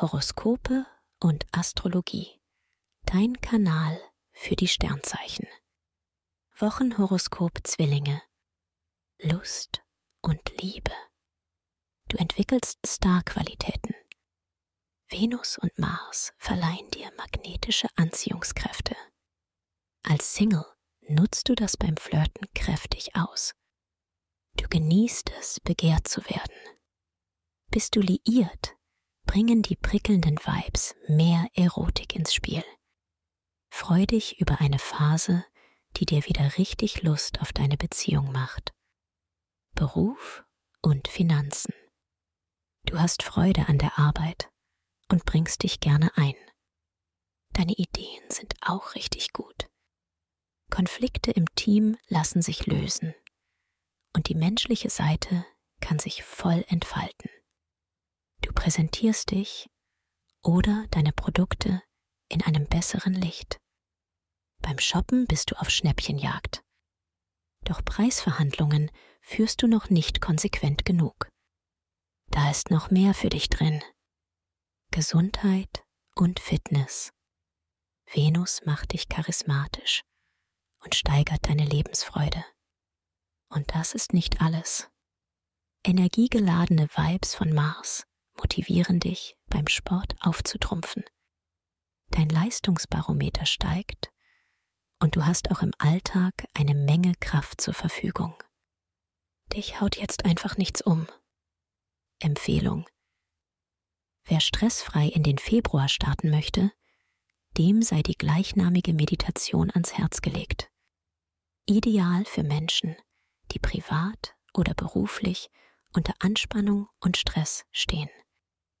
Horoskope und Astrologie. Dein Kanal für die Sternzeichen. Wochenhoroskop Zwillinge. Lust und Liebe. Du entwickelst Starqualitäten. Venus und Mars verleihen dir magnetische Anziehungskräfte. Als Single nutzt du das beim Flirten kräftig aus. Du genießt es, begehrt zu werden. Bist du liiert, bringen die prickelnden Vibes mehr Erotik ins Spiel. Freu dich über eine Phase, die dir wieder richtig Lust auf deine Beziehung macht. Beruf und Finanzen. Du hast Freude an der Arbeit und bringst dich gerne ein. Deine Ideen sind auch richtig gut. Konflikte im Team lassen sich lösen und die menschliche Seite kann sich voll entfalten. Präsentierst dich oder deine Produkte in einem besseren Licht. Beim Shoppen bist du auf Schnäppchenjagd. Doch Preisverhandlungen führst du noch nicht konsequent genug. Da ist noch mehr für dich drin. Gesundheit und Fitness. Venus macht dich charismatisch und steigert deine Lebensfreude. Und das ist nicht alles. Energiegeladene Vibes von Mars motivieren dich, beim Sport aufzutrumpfen. Dein Leistungsbarometer steigt und du hast auch im Alltag eine Menge Kraft zur Verfügung. Dich haut jetzt einfach nichts um. Empfehlung. Wer stressfrei in den Februar starten möchte, dem sei die gleichnamige Meditation ans Herz gelegt. Ideal für Menschen, die privat oder beruflich unter Anspannung und Stress stehen.